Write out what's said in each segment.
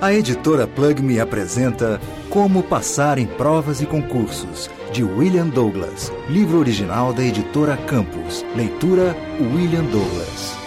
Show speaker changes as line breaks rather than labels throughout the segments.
A editora Plug Me apresenta Como Passar em Provas e Concursos, de William Douglas. Livro original da editora Campos. Leitura William Douglas.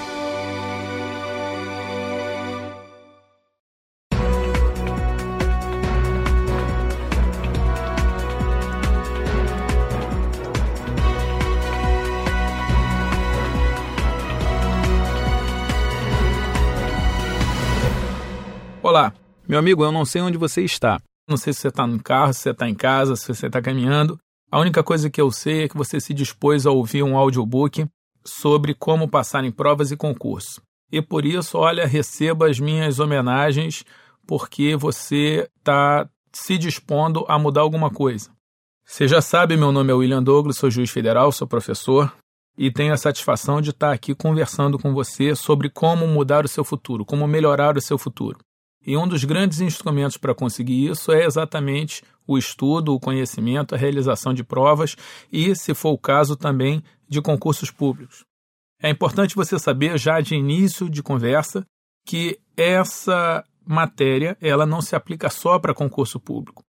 Meu amigo, eu não sei onde você está. Não sei se você está no carro, se você está em casa, se você está caminhando. A única coisa que eu sei é que você se dispôs a ouvir um audiobook sobre como passar em provas e concursos. E por isso, olha, receba as minhas homenagens, porque você está se dispondo a mudar alguma coisa. Você já sabe, meu nome é William Douglas, sou juiz federal, sou professor e tenho a satisfação de estar aqui conversando com você sobre como mudar o seu futuro, como melhorar o seu futuro. E um dos grandes instrumentos para conseguir isso é exatamente o estudo, o conhecimento, a realização de provas e, se for o caso, também de concursos públicos. É importante você saber, já de início de conversa, que essa matéria ela não se aplica só para concurso público.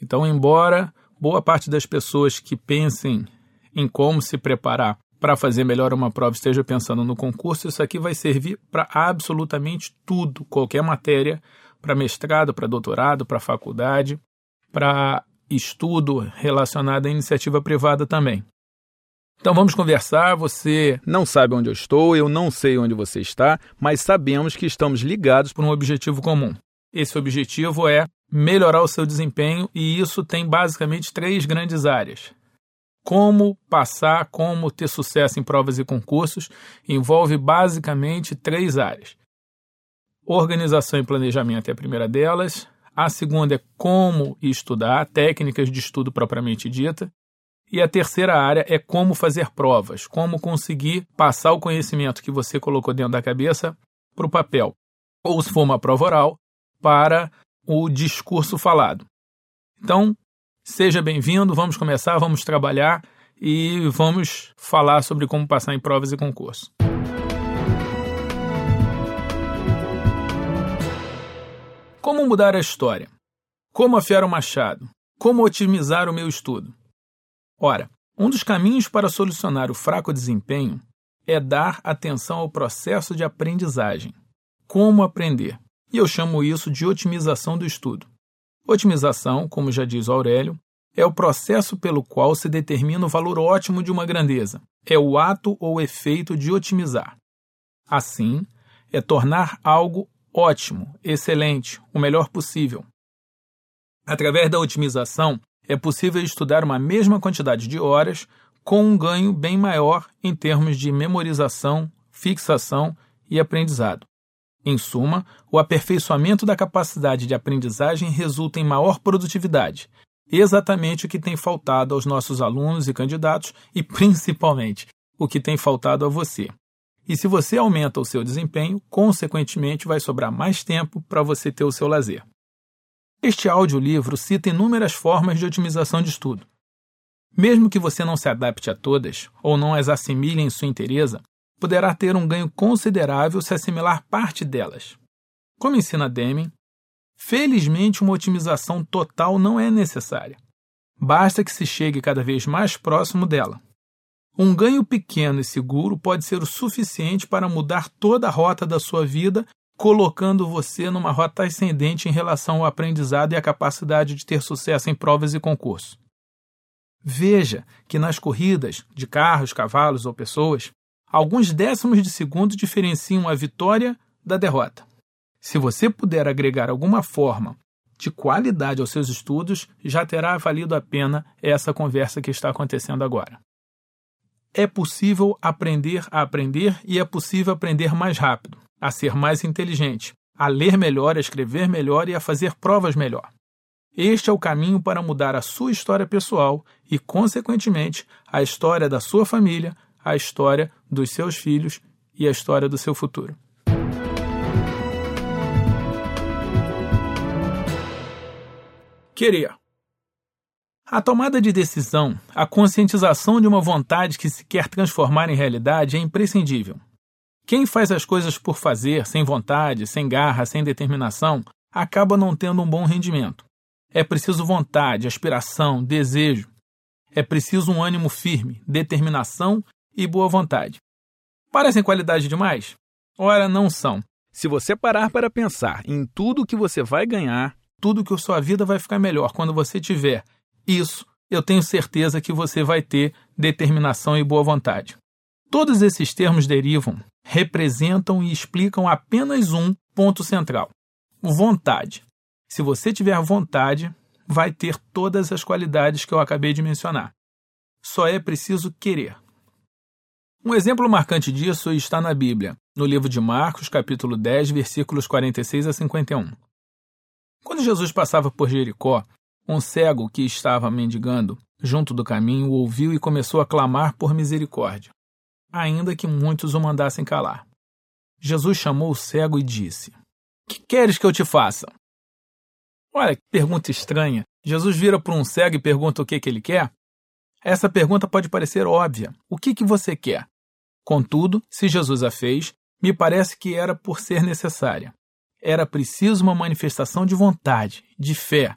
Então, embora boa parte das pessoas que pensem em como se preparar para fazer melhor uma prova esteja pensando no concurso, isso aqui vai servir para absolutamente tudo, qualquer matéria, para mestrado, para doutorado, para faculdade, para estudo relacionado à iniciativa privada também. Então vamos conversar. Você não sabe onde eu estou, eu não sei onde você está, mas sabemos que estamos ligados por um objetivo comum. Esse objetivo é melhorar o seu desempenho e isso tem basicamente três grandes áreas como passar, como ter sucesso em provas e concursos, envolve basicamente três áreas. Organização e planejamento é a primeira delas. A segunda é como estudar, técnicas de estudo propriamente dita. E a terceira área é como fazer provas, como conseguir passar o conhecimento que você colocou dentro da cabeça para o papel. Ou, se for uma prova oral, para o discurso falado. Então, Seja bem-vindo, vamos começar, vamos trabalhar e vamos falar sobre como passar em provas e concursos. Como mudar a história? Como afiar o machado? Como otimizar o meu estudo? Ora, um dos caminhos para solucionar o fraco desempenho é dar atenção ao processo de aprendizagem. Como aprender? E eu chamo isso de otimização do estudo. Otimização, como já diz Aurélio, é o processo pelo qual se determina o valor ótimo de uma grandeza. É o ato ou efeito de otimizar. Assim, é tornar algo ótimo, excelente, o melhor possível. Através da otimização, é possível estudar uma mesma quantidade de horas com um ganho bem maior em termos de memorização, fixação e aprendizado. Em suma, o aperfeiçoamento da capacidade de aprendizagem resulta em maior produtividade, exatamente o que tem faltado aos nossos alunos e candidatos e, principalmente, o que tem faltado a você. E se você aumenta o seu desempenho, consequentemente vai sobrar mais tempo para você ter o seu lazer. Este audiolivro cita inúmeras formas de otimização de estudo. Mesmo que você não se adapte a todas ou não as assimile em sua inteireza, poderá ter um ganho considerável se assimilar parte delas. Como ensina Deming, felizmente uma otimização total não é necessária. Basta que se chegue cada vez mais próximo dela. Um ganho pequeno e seguro pode ser o suficiente para mudar toda a rota da sua vida, colocando você numa rota ascendente em relação ao aprendizado e à capacidade de ter sucesso em provas e concursos. Veja que nas corridas de carros, cavalos ou pessoas, Alguns décimos de segundo diferenciam a vitória da derrota. Se você puder agregar alguma forma de qualidade aos seus estudos, já terá valido a pena essa conversa que está acontecendo agora. É possível aprender a aprender e é possível aprender mais rápido, a ser mais inteligente, a ler melhor, a escrever melhor e a fazer provas melhor. Este é o caminho para mudar a sua história pessoal e, consequentemente, a história da sua família, a história dos seus filhos e a história do seu futuro. Querer. A tomada de decisão, a conscientização de uma vontade que se quer transformar em realidade é imprescindível. Quem faz as coisas por fazer, sem vontade, sem garra, sem determinação, acaba não tendo um bom rendimento. É preciso vontade, aspiração, desejo. É preciso um ânimo firme, determinação e boa vontade. Parecem qualidade demais? Ora, não são. Se você parar para pensar em tudo que você vai ganhar, tudo que a sua vida vai ficar melhor quando você tiver isso, eu tenho certeza que você vai ter determinação e boa vontade. Todos esses termos derivam, representam e explicam apenas um ponto central: vontade. Se você tiver vontade, vai ter todas as qualidades que eu acabei de mencionar. Só é preciso querer. Um exemplo marcante disso está na Bíblia, no livro de Marcos, capítulo 10, versículos 46 a 51. Quando Jesus passava por Jericó, um cego que estava mendigando junto do caminho o ouviu e começou a clamar por misericórdia, ainda que muitos o mandassem calar. Jesus chamou o cego e disse: Que queres que eu te faça? Olha que pergunta estranha. Jesus vira para um cego e pergunta o que, que ele quer? Essa pergunta pode parecer óbvia. O que, que você quer? Contudo, se Jesus a fez, me parece que era por ser necessária. Era preciso uma manifestação de vontade, de fé.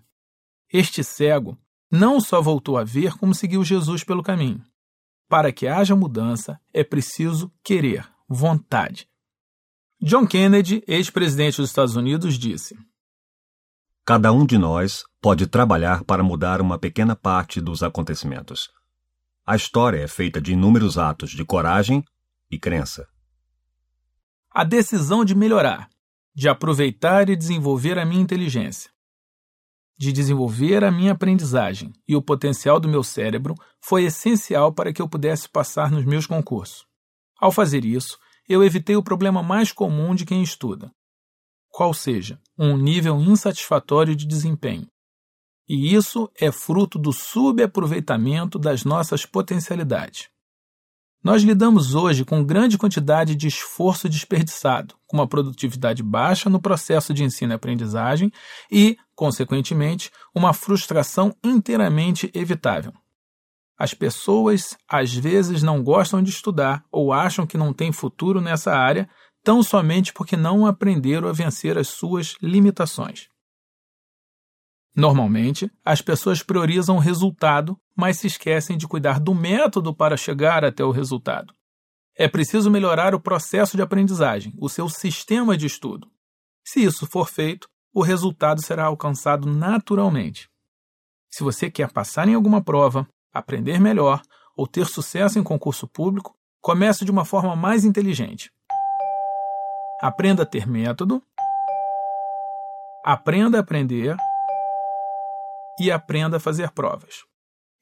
Este cego não só voltou a ver, como seguiu Jesus pelo caminho. Para que haja mudança, é preciso querer, vontade. John Kennedy, ex-presidente dos Estados Unidos, disse:
Cada um de nós pode trabalhar para mudar uma pequena parte dos acontecimentos. A história é feita de inúmeros atos de coragem e crença.
A decisão de melhorar, de aproveitar e desenvolver a minha inteligência, de desenvolver a minha aprendizagem e o potencial do meu cérebro foi essencial para que eu pudesse passar nos meus concursos. Ao fazer isso, eu evitei o problema mais comum de quem estuda, qual seja um nível insatisfatório de desempenho. E isso é fruto do subaproveitamento das nossas potencialidades. Nós lidamos hoje com grande quantidade de esforço desperdiçado, com uma produtividade baixa no processo de ensino e aprendizagem e, consequentemente, uma frustração inteiramente evitável. As pessoas às vezes não gostam de estudar ou acham que não têm futuro nessa área tão somente porque não aprenderam a vencer as suas limitações. Normalmente, as pessoas priorizam o resultado, mas se esquecem de cuidar do método para chegar até o resultado. É preciso melhorar o processo de aprendizagem, o seu sistema de estudo. Se isso for feito, o resultado será alcançado naturalmente. Se você quer passar em alguma prova, aprender melhor ou ter sucesso em concurso público, comece de uma forma mais inteligente. Aprenda a ter método, aprenda a aprender e aprenda a fazer provas.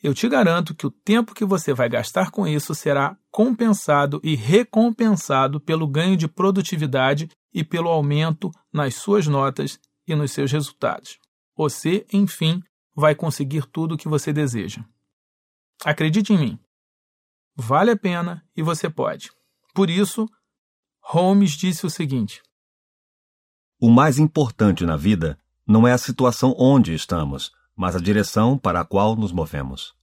Eu te garanto que o tempo que você vai gastar com isso será compensado e recompensado pelo ganho de produtividade e pelo aumento nas suas notas e nos seus resultados. Você, enfim, vai conseguir tudo o que você deseja. Acredite em mim. Vale a pena e você pode. Por isso, Holmes disse o seguinte:
O mais importante na vida não é a situação onde estamos, mas a direção para a qual nos movemos.